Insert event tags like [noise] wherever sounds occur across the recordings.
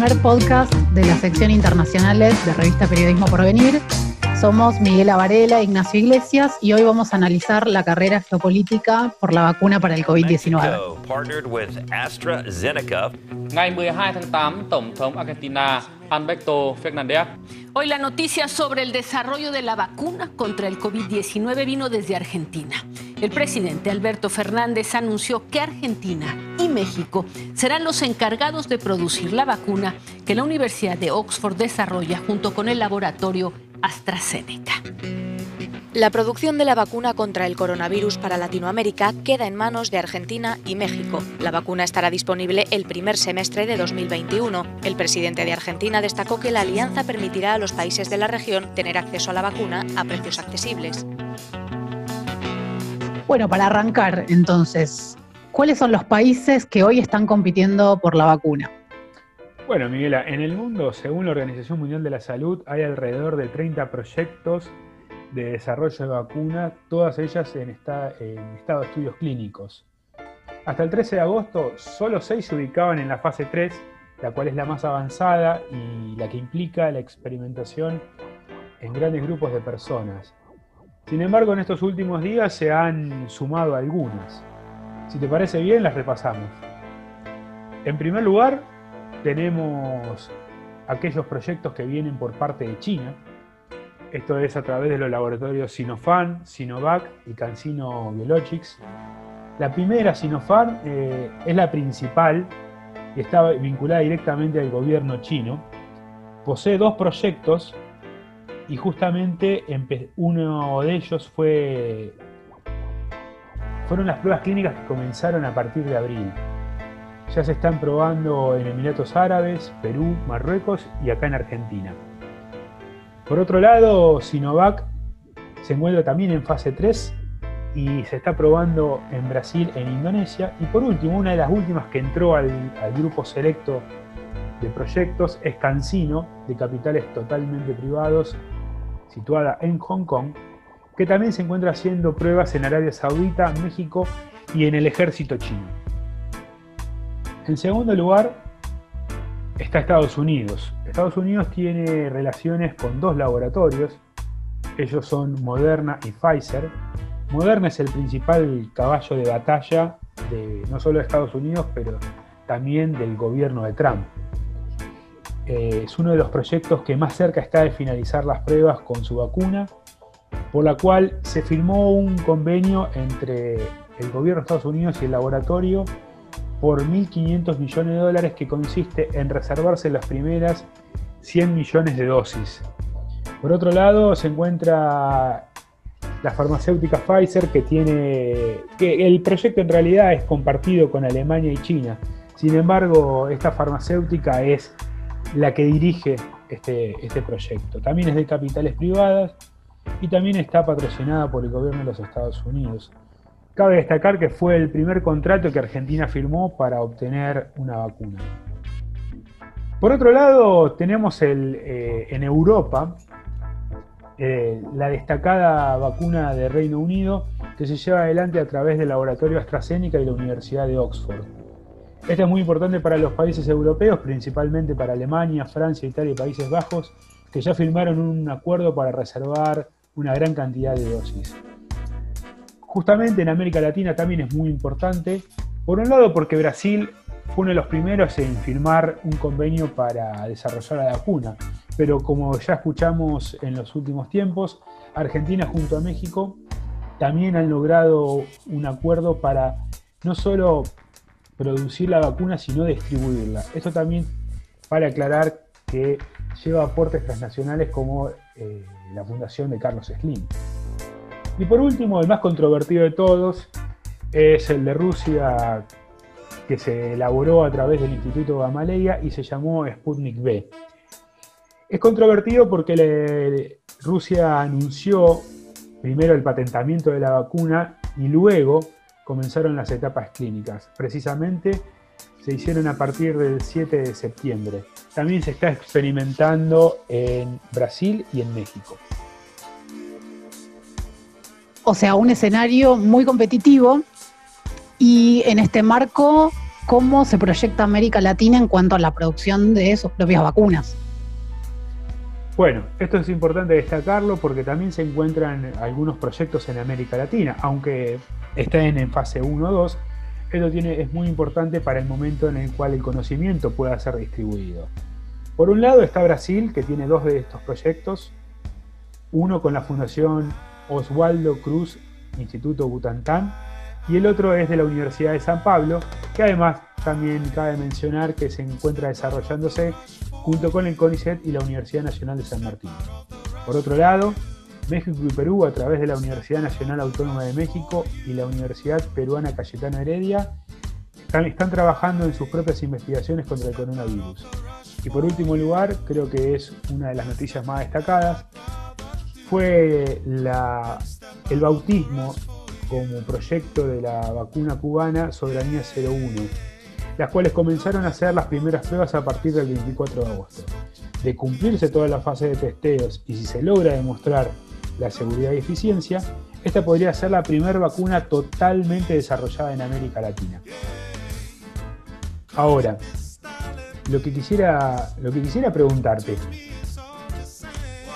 primer podcast de la sección internacionales de Revista Periodismo por Venir. Somos Miguel Avarela, Ignacio Iglesias y hoy vamos a analizar la carrera geopolítica por la vacuna para el COVID-19. Hoy la noticia sobre el desarrollo de la vacuna contra el COVID-19 vino desde Argentina. El presidente Alberto Fernández anunció que Argentina y México serán los encargados de producir la vacuna que la Universidad de Oxford desarrolla junto con el laboratorio AstraZeneca. La producción de la vacuna contra el coronavirus para Latinoamérica queda en manos de Argentina y México. La vacuna estará disponible el primer semestre de 2021. El presidente de Argentina destacó que la alianza permitirá a los países de la región tener acceso a la vacuna a precios accesibles. Bueno, para arrancar entonces, ¿cuáles son los países que hoy están compitiendo por la vacuna? Bueno, Miguela, en el mundo, según la Organización Mundial de la Salud, hay alrededor de 30 proyectos de desarrollo de vacuna, todas ellas en, en estado de estudios clínicos. Hasta el 13 de agosto, solo 6 se ubicaban en la fase 3, la cual es la más avanzada y la que implica la experimentación en grandes grupos de personas. Sin embargo, en estos últimos días se han sumado algunas. Si te parece bien, las repasamos. En primer lugar, tenemos aquellos proyectos que vienen por parte de China. Esto es a través de los laboratorios Sinopharm, Sinovac y CanSino Biologics. La primera, Sinopharm, eh, es la principal y está vinculada directamente al gobierno chino. Posee dos proyectos y justamente uno de ellos fue fueron las pruebas clínicas que comenzaron a partir de abril. Ya se están probando en Emiratos Árabes, Perú, Marruecos y acá en Argentina. Por otro lado, Sinovac se encuentra también en fase 3 y se está probando en Brasil, en Indonesia. Y por último, una de las últimas que entró al, grupo selecto de proyectos es CanSino, de capitales totalmente privados, situada en Hong Kong, que también se encuentra haciendo pruebas en Arabia Saudita, México y en el ejército chino. En segundo lugar está Estados Unidos. Estados Unidos tiene relaciones con dos laboratorios. Ellos son Moderna y Pfizer. Moderna es el principal caballo de batalla de no solo de Estados Unidos, pero también del gobierno de Trump. Eh, es uno de los proyectos que más cerca está de finalizar las pruebas con su vacuna, por la cual se firmó un convenio entre el gobierno de Estados Unidos y el laboratorio por 1.500 millones de dólares que consiste en reservarse las primeras 100 millones de dosis. Por otro lado, se encuentra la farmacéutica Pfizer que tiene que el proyecto en realidad es compartido con Alemania y China. Sin embargo, esta farmacéutica es la que dirige este, este proyecto. También es de capitales privadas y también está patrocinada por el gobierno de los Estados Unidos. Cabe destacar que fue el primer contrato que Argentina firmó para obtener una vacuna. Por otro lado, tenemos eh, en Europa eh, la destacada vacuna de Reino Unido que se lleva adelante a través del laboratorio AstraZeneca y la Universidad de Oxford. Esta es muy importante para los países europeos, principalmente para Alemania, Francia, Italia y Países Bajos, que ya firmaron un acuerdo para reservar una gran cantidad de dosis justamente en América Latina también es muy importante. Por un lado, porque Brasil fue uno de los primeros en firmar un convenio para desarrollar la vacuna. Pero como ya escuchamos en los últimos tiempos, Argentina junto a México también han logrado un acuerdo para no solo producir la vacuna, sino distribuirla. Esto también para aclarar que lleva aportes transnacionales como eh, la fundación de Carlos Slim. Y por último, el más controvertido de todos es el de Rusia, que se elaboró a través del Instituto Gamaleya y se llamó Sputnik V. Es controvertido porque Rusia anunció primero el patentamiento de la vacuna y luego comenzaron las etapas clínicas. Precisamente se hicieron a partir del 7 de septiembre. También se está experimentando en Brasil y en México. O sea, un escenario muy competitivo y en este marco cómo se proyecta América Latina en cuanto a la producción de sus propias vacunas. Bueno, esto es importante destacarlo porque también se encuentran algunos proyectos en América Latina, aunque estén en fase 1 o 2, esto tiene, es muy importante para el momento en el cual el conocimiento pueda ser distribuido. Por un lado está Brasil, que tiene dos de estos proyectos, uno con la Fundación Oswaldo Cruz Instituto Butantan, y el otro es de la Universidad de San Pablo, que además también cabe mencionar que se encuentra desarrollándose junto con el CONICET y la Universidad Nacional de San Martín. Por otro lado, México y Perú, a través de la Universidad Nacional Autónoma de México y la Universidad Peruana Cayetano Heredia, están, trabajando en sus propias investigaciones contra el coronavirus. Y por último lugar, creo que es una de las noticias más destacadas, fue el bautismo como proyecto de la vacuna cubana Soberanía 01, las cuales comenzaron a hacer las primeras pruebas a partir del 24 de agosto. De cumplirse toda la fase de testeos y si se logra demostrar la seguridad y eficiencia, esta podría ser la primera vacuna totalmente desarrollada en América Latina. Ahora, lo que quisiera, lo que quisiera preguntarte,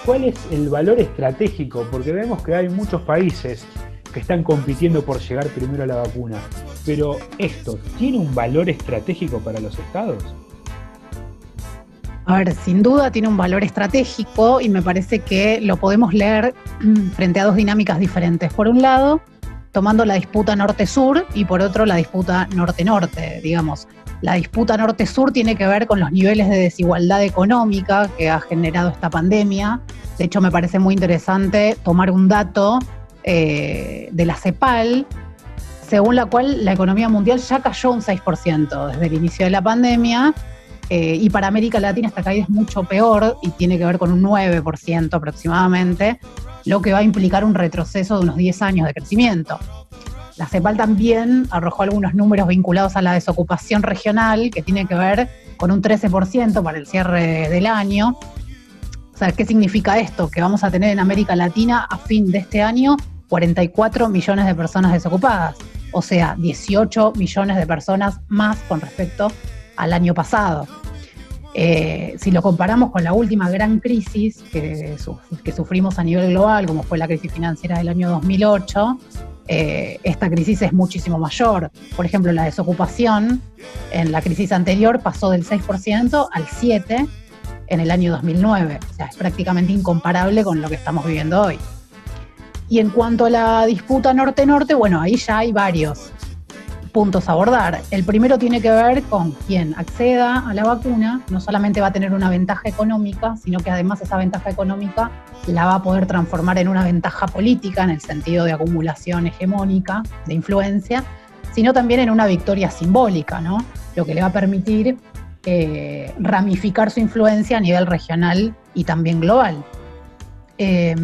¿cuál es el valor estratégico? Porque vemos que hay muchos países que están compitiendo por llegar primero a la vacuna, pero ¿esto tiene un valor estratégico para los estados? A ver, sin duda tiene un valor estratégico y me parece que lo podemos leer [clears throat] frente a dos dinámicas diferentes. Por un lado, tomando la disputa norte-sur y por otro la disputa norte-norte, digamos. La disputa norte-sur tiene que ver con los niveles de desigualdad económica que ha generado esta pandemia. De hecho, me parece muy interesante tomar un dato eh, de la CEPAL, según la cual la economía mundial ya cayó un 6% desde el inicio de la pandemia eh, y para América Latina esta caída es mucho peor y tiene que ver con un 9% aproximadamente, lo que va a implicar un retroceso de unos 10 años de crecimiento. La CEPAL también arrojó algunos números vinculados a la desocupación regional, que tiene que ver con un 13% para el cierre del año. O sea, ¿qué significa esto? Que vamos a tener en América Latina a fin de este año 44 millones de personas desocupadas, o sea, 18 millones de personas más con respecto al año pasado. Eh, si lo comparamos con la última gran crisis que, sufrimos a nivel global, como fue la crisis financiera del año 2008, eh, esta crisis es muchísimo mayor. Por ejemplo, la desocupación en la crisis anterior pasó del 6% al 7% en el año 2009. O sea, es prácticamente incomparable con lo que estamos viviendo hoy. Y en cuanto a la disputa norte-norte, bueno, ahí ya hay varios puntos a abordar. El primero tiene que ver con quien acceda a la vacuna, no solamente va a tener una ventaja económica, sino que además esa ventaja económica la va a poder transformar en una ventaja política en el sentido de acumulación hegemónica, de influencia, sino también en una victoria simbólica, ¿no? Lo que le va a permitir eh, ramificar su influencia a nivel regional y también global. Eh,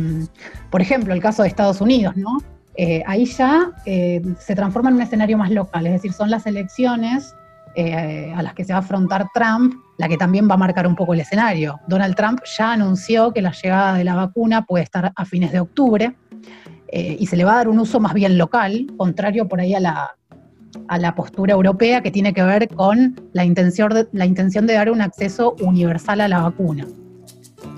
por ejemplo, el caso de Estados Unidos, ¿no? Eh, ahí ya eh, se transforma en un escenario más local, es decir, son las elecciones eh, a las que se va a afrontar Trump la que también va a marcar un poco el escenario. Donald Trump ya anunció que la llegada de la vacuna puede estar a fines de octubre y se le va a dar un uso más bien local, contrario por ahí a la, a la postura europea que tiene que ver con la intención de, la intención de dar un acceso universal a la vacuna.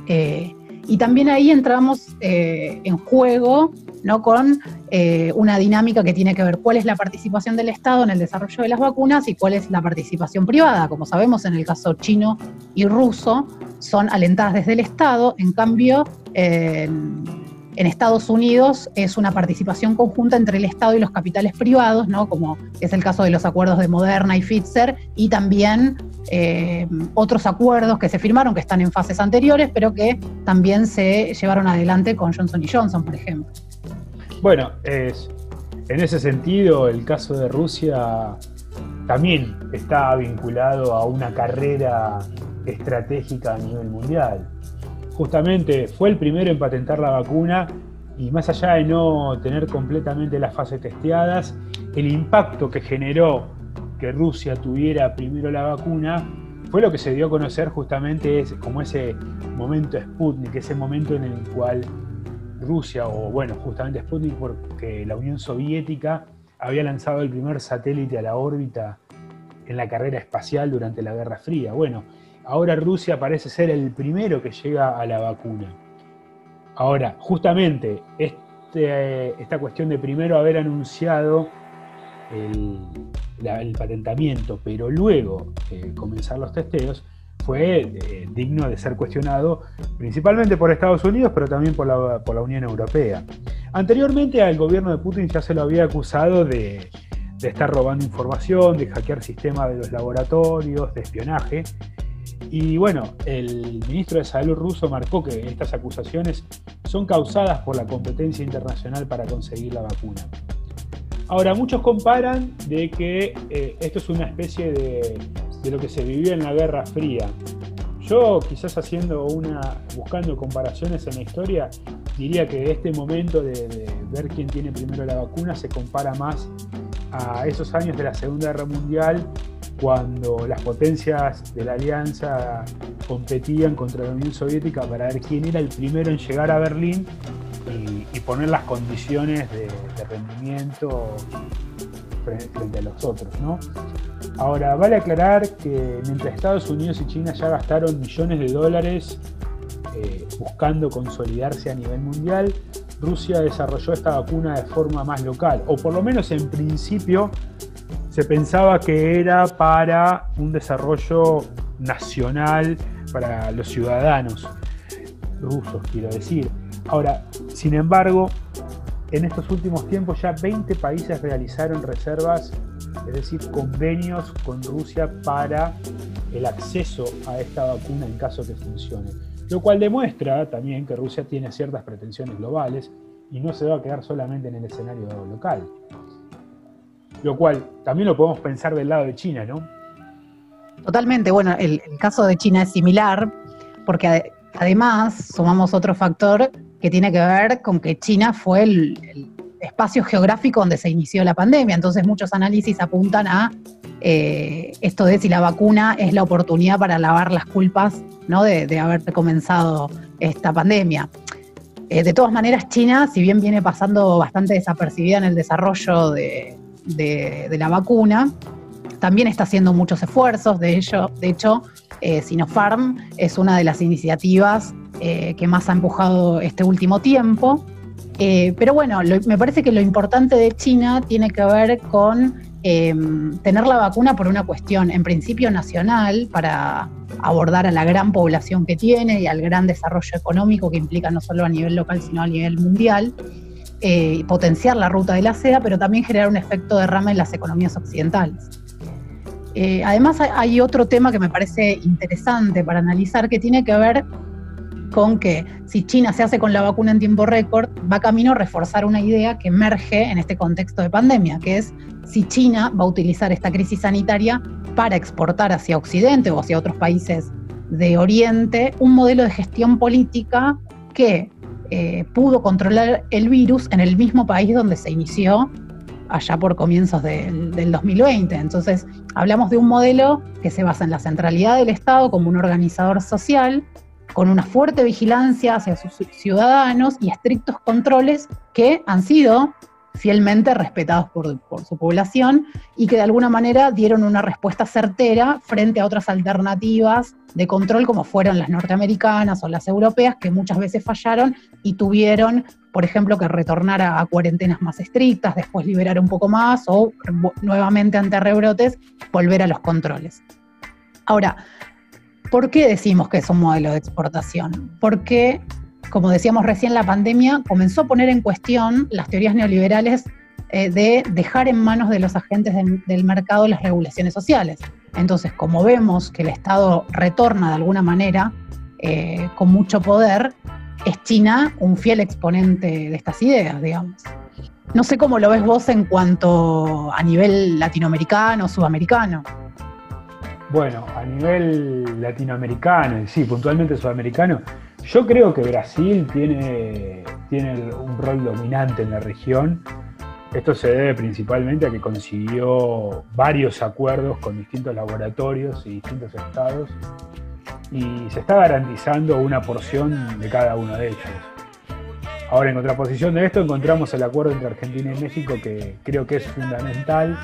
y también ahí entramos en juego ¿no? con eh, una dinámica que tiene que ver cuál es la participación del Estado en el desarrollo de las vacunas y cuál es la participación privada. Como sabemos, en el caso chino y ruso son alentadas desde el Estado, en cambio, en, Estados Unidos es una participación conjunta entre el Estado y los capitales privados, ¿no? como es el caso de los acuerdos de Moderna y Pfizer, y también eh, otros acuerdos que se firmaron que están en fases anteriores, pero que también se llevaron adelante con Johnson Johnson, por ejemplo. Bueno, es, en ese sentido, el caso de Rusia también está vinculado a una carrera estratégica a nivel mundial. Justamente fue el primero en patentar la vacuna y más allá de no tener completamente las fases testeadas, el impacto que generó que Rusia tuviera primero la vacuna fue lo que se dio a conocer justamente como ese momento Sputnik, ese momento en el cual Rusia, o bueno, justamente Sputnik, porque la Unión Soviética había lanzado el primer satélite a la órbita en la carrera espacial durante la Guerra Fría. Bueno, ahora Rusia parece ser el primero que llega a la vacuna. Ahora, justamente este, esta cuestión de primero haber anunciado el, patentamiento, pero luego eh, comenzar los testeos, fue eh, digno de ser cuestionado principalmente por Estados Unidos, pero también por la, por la, Unión Europea. Anteriormente al gobierno de Putin ya se lo había acusado de, estar robando información, de hackear sistemas de los laboratorios, de espionaje. Y bueno, el ministro de Salud ruso marcó que estas acusaciones son causadas por la competencia internacional para conseguir la vacuna. Ahora, muchos comparan de que eh, esto es una especie de, lo que se vivía en la Guerra Fría. Yo, quizás haciendo una, buscando comparaciones en la historia, diría que este momento de, ver quién tiene primero la vacuna se compara más a esos años de la Segunda Guerra Mundial, cuando las potencias de la alianza competían contra la Unión Soviética para ver quién era el primero en llegar a Berlín y, poner las condiciones de, rendimiento frente a los otros. ¿no? Ahora, vale aclarar que mientras Estados Unidos y China ya gastaron millones de dólares eh, buscando consolidarse a nivel mundial, Rusia desarrolló esta vacuna de forma más local, o por lo menos en principio se pensaba que era para un desarrollo nacional para los ciudadanos rusos, quiero decir. Ahora, sin embargo, en estos últimos tiempos ya 20 países realizaron reservas, es decir, convenios con Rusia para el acceso a esta vacuna en caso que funcione. Lo cual demuestra también que Rusia tiene ciertas pretensiones globales y no se va a quedar solamente en el escenario local. Lo cual también lo podemos pensar del lado de China, ¿no? Totalmente. Bueno, el, caso de China es similar porque además sumamos otro factor que tiene que ver con que China fue el, espacio geográfico donde se inició la pandemia. Entonces muchos análisis apuntan a eh, esto de si la vacuna es la oportunidad para lavar las culpas ¿no? de, haber comenzado esta pandemia. Eh, de todas maneras, China, si bien viene pasando bastante desapercibida en el desarrollo de, la vacuna, también está haciendo muchos esfuerzos. De, ello, de hecho, eh, Sinopharm es una de las iniciativas eh, que más ha empujado este último tiempo. Eh, pero bueno, me parece que lo importante de China tiene que ver con em, tener la vacuna por una cuestión, en principio nacional, para abordar a la gran población que tiene y al gran desarrollo económico que implica no solo a nivel local, sino a nivel mundial. Eh, potenciar la ruta de la seda, pero también generar un efecto de rama en las economías occidentales. además, hay otro tema que me parece interesante para analizar que tiene que ver con que si China se hace con la vacuna en tiempo récord, va camino a reforzar una idea que emerge en este contexto de pandemia, que es si China va a utilizar esta crisis sanitaria para exportar hacia Occidente o hacia otros países de Oriente un modelo de gestión política que eh, pudo controlar el virus en el mismo país donde se inició allá por comienzos del, del 2020. Entonces, hablamos de un modelo que se basa en la centralidad del Estado como un organizador social, con una fuerte vigilancia hacia sus ciudadanos y estrictos controles que han sido fielmente respetados por, su población y que de alguna manera dieron una respuesta certera frente a otras alternativas de control como fueron las norteamericanas o las europeas que muchas veces fallaron y tuvieron, por ejemplo, que retornar a, cuarentenas más estrictas, después liberar un poco más o nuevamente ante rebrotes volver a los controles. Ahora, ¿Por qué decimos que es un modelo de exportación? Porque, como decíamos recién, la pandemia comenzó a poner en cuestión las teorías neoliberales eh, de dejar en manos de los agentes del mercado las regulaciones sociales. Entonces, como vemos que el Estado retorna de alguna manera eh, con mucho poder, es China un fiel exponente de estas ideas, digamos. No sé cómo lo ves vos en cuanto a nivel latinoamericano, sudamericano. Bueno, a nivel latinoamericano y sí, puntualmente sudamericano, yo creo que Brasil tiene, tiene un rol dominante en la región. Esto se debe principalmente a que consiguió varios acuerdos con distintos laboratorios y distintos estados y se está garantizando una porción de cada uno de ellos. Ahora, en contraposición de esto, encontramos el acuerdo entre Argentina y México que creo que es fundamental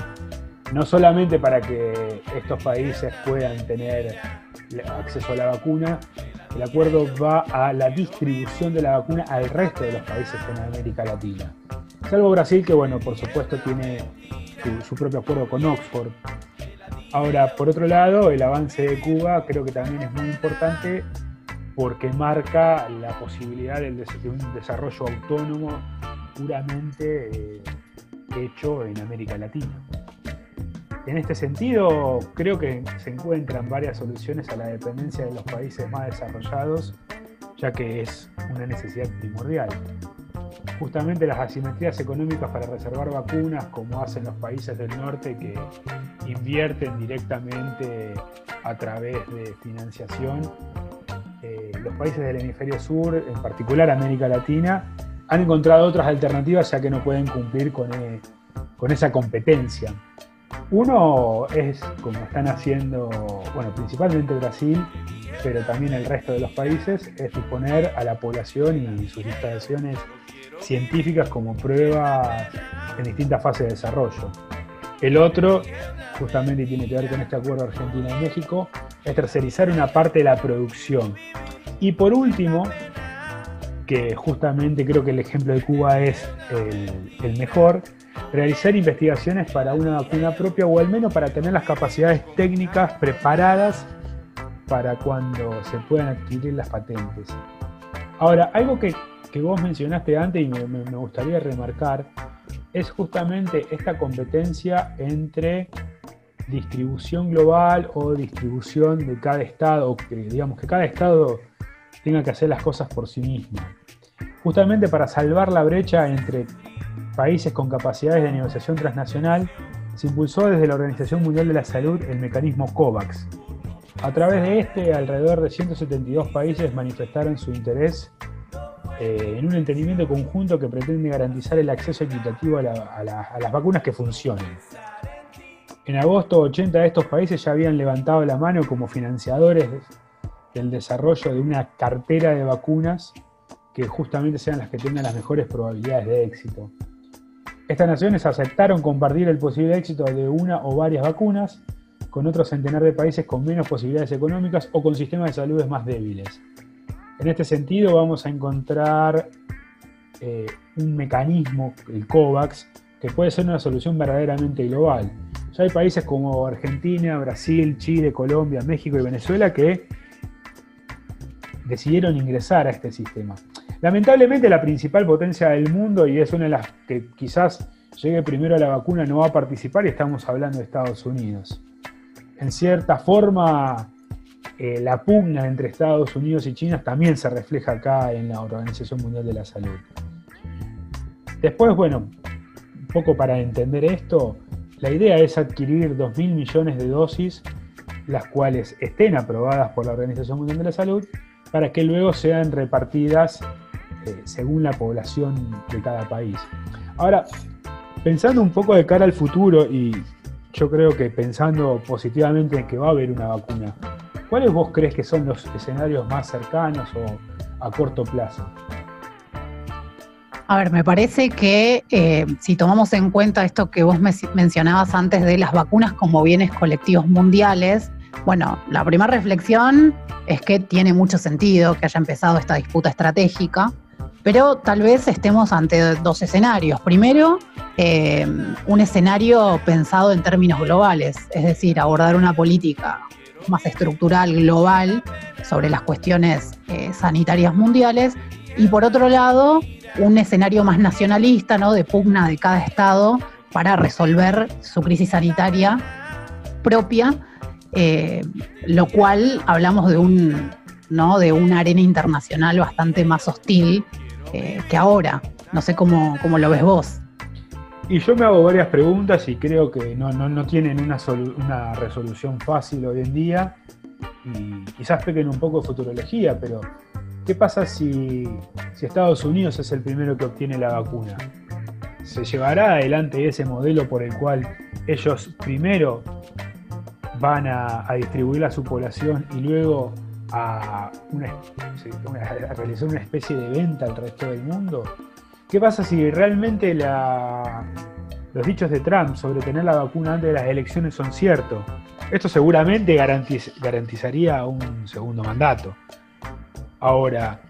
no solamente para que estos países puedan tener acceso a la vacuna, el acuerdo va a la distribución de la vacuna al resto de los países en América Latina. Salvo Brasil, que bueno, por supuesto tiene su, propio acuerdo con Oxford. Ahora, por otro lado, el avance de Cuba creo que también es muy importante porque marca la posibilidad de un desarrollo autónomo puramente eh, hecho en América Latina. En este sentido, creo que se encuentran varias soluciones a la dependencia de los países más desarrollados, ya que es una necesidad primordial. Justamente las asimetrías económicas para reservar vacunas, como hacen los países del norte que invierten directamente a través de financiación, eh, los países del hemisferio sur, en particular América Latina, han encontrado otras alternativas ya que no pueden cumplir con, eh, con esa competencia. Uno es, como están haciendo, bueno, principalmente Brasil, pero también el resto de los países, es disponer a la población y sus instalaciones científicas como pruebas en distintas fases de desarrollo. El otro, justamente tiene que ver con este acuerdo Argentina y México, es tercerizar una parte de la producción. Y por último, que justamente creo que el ejemplo de Cuba es el mejor, realizar investigaciones para una vacuna propia o al menos para tener las capacidades técnicas preparadas para cuando se puedan adquirir las patentes. Ahora, algo que, vos mencionaste antes y me, gustaría remarcar es justamente esta competencia entre distribución global o distribución de cada estado, que digamos que cada estado tenga que hacer las cosas por sí mismo. Justamente para salvar la brecha entre países con capacidades de negociación transnacional, se impulsó desde la Organización Mundial de la Salud el mecanismo COVAX. A través de este, alrededor de 172 países manifestaron su interés eh, en un entendimiento conjunto que pretende garantizar el acceso equitativo a, las vacunas que funcionen. En agosto, 80 de estos países ya habían levantado la mano como financiadores del desarrollo de una cartera de vacunas que justamente sean las que tengan las mejores probabilidades de éxito. Estas naciones aceptaron compartir el posible éxito de una o varias vacunas con otro centenar de países con menos posibilidades económicas o con sistemas de salud más débiles. En este sentido vamos a encontrar eh, un mecanismo, el COVAX, que puede ser una solución verdaderamente global. Ya hay países como Argentina, Brasil, Chile, Colombia, México y Venezuela que decidieron ingresar a este sistema. Lamentablemente la principal potencia del mundo, y es una de las que quizás llegue primero a la vacuna, no va a participar y estamos hablando de Estados Unidos. En cierta forma, eh, la pugna entre Estados Unidos y China también se refleja acá en la Organización Mundial de la Salud. Después, bueno, un poco para entender esto, la idea es adquirir 2.000 millones de dosis, las cuales estén aprobadas por la Organización Mundial de la Salud, para que luego sean repartidas eh, según la población de cada país. Ahora, pensando un poco de cara al futuro y yo creo que pensando positivamente en que va a haber una vacuna, ¿cuáles vos crees que son los escenarios más cercanos o a corto plazo? A ver, me parece que eh, si tomamos en cuenta esto que vos mencionabas antes de las vacunas como bienes colectivos mundiales, bueno, la primera reflexión es que tiene mucho sentido que haya empezado esta disputa estratégica, pero tal vez estemos ante dos escenarios. Primero, eh, un escenario pensado en términos globales, es decir, abordar una política más estructural, global, sobre las cuestiones eh, sanitarias mundiales. Y por otro lado, un escenario más nacionalista, ¿no? de pugna de cada Estado para resolver su crisis sanitaria propia, eh, lo cual hablamos de un, ¿no? de una arena internacional bastante más hostil eh, que ahora. No sé cómo, cómo, lo ves vos. Y yo me hago varias preguntas y creo que no, no, tienen una, una, resolución fácil hoy en día. Y quizás pequen un poco de futurología, pero ¿qué pasa si, si Estados Unidos es el primero que obtiene la vacuna? ¿Se llevará adelante ese modelo por el cual ellos primero van a, a distribuir a su población y luego a, realizar una especie de venta al resto del mundo? ¿Qué pasa si realmente los los dichos de Trump sobre tener la vacuna antes de las elecciones son ciertos. Esto seguramente garantizaría un segundo mandato. Ahora,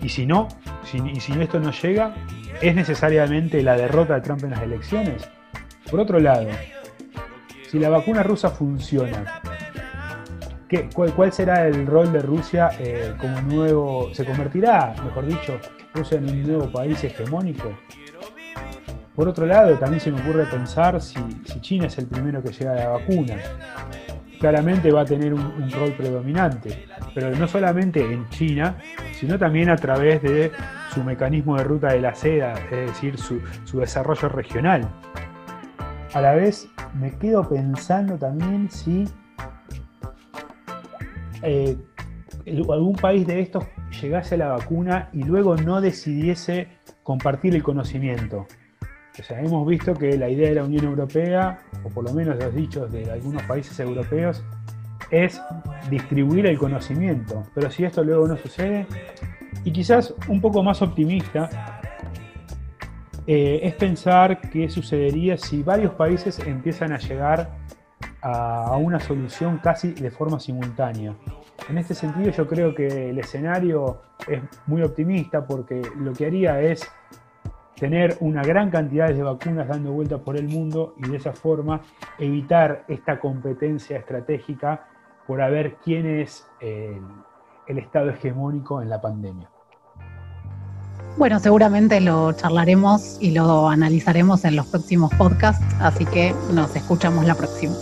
¿y si no? y si esto no llega, ¿es necesariamente la derrota de Trump en las elecciones? Por otro lado, si la vacuna rusa funciona, cuál, será el rol de Rusia eh, como nuevo, se convertirá, mejor dicho, Rusia en un nuevo país hegemónico? Por otro lado, también se me ocurre pensar si, China es el primero que llega a la vacuna. Claramente va a tener un, rol predominante, pero no solamente en China, sino también a través de su mecanismo de ruta de la seda, es decir, su, desarrollo regional. A la vez me quedo pensando también si eh, algún país de estos llegase a la vacuna y luego no decidiese compartir el conocimiento. O sea, hemos visto que la idea de la Unión Europea, o por lo menos los dichos de algunos países europeos, es distribuir el conocimiento. Pero si esto luego no sucede, y quizás un poco más optimista, eh, es pensar qué sucedería si varios países empiezan a llegar a una solución casi de forma simultánea. En este sentido yo creo que el escenario es muy optimista porque lo que haría es tener una gran cantidad de vacunas dando vueltas por el mundo y de esa forma evitar esta competencia estratégica por ver quién es el, el estado hegemónico en la pandemia. Bueno, seguramente lo charlaremos y lo analizaremos en los próximos podcasts, así que nos escuchamos la próxima.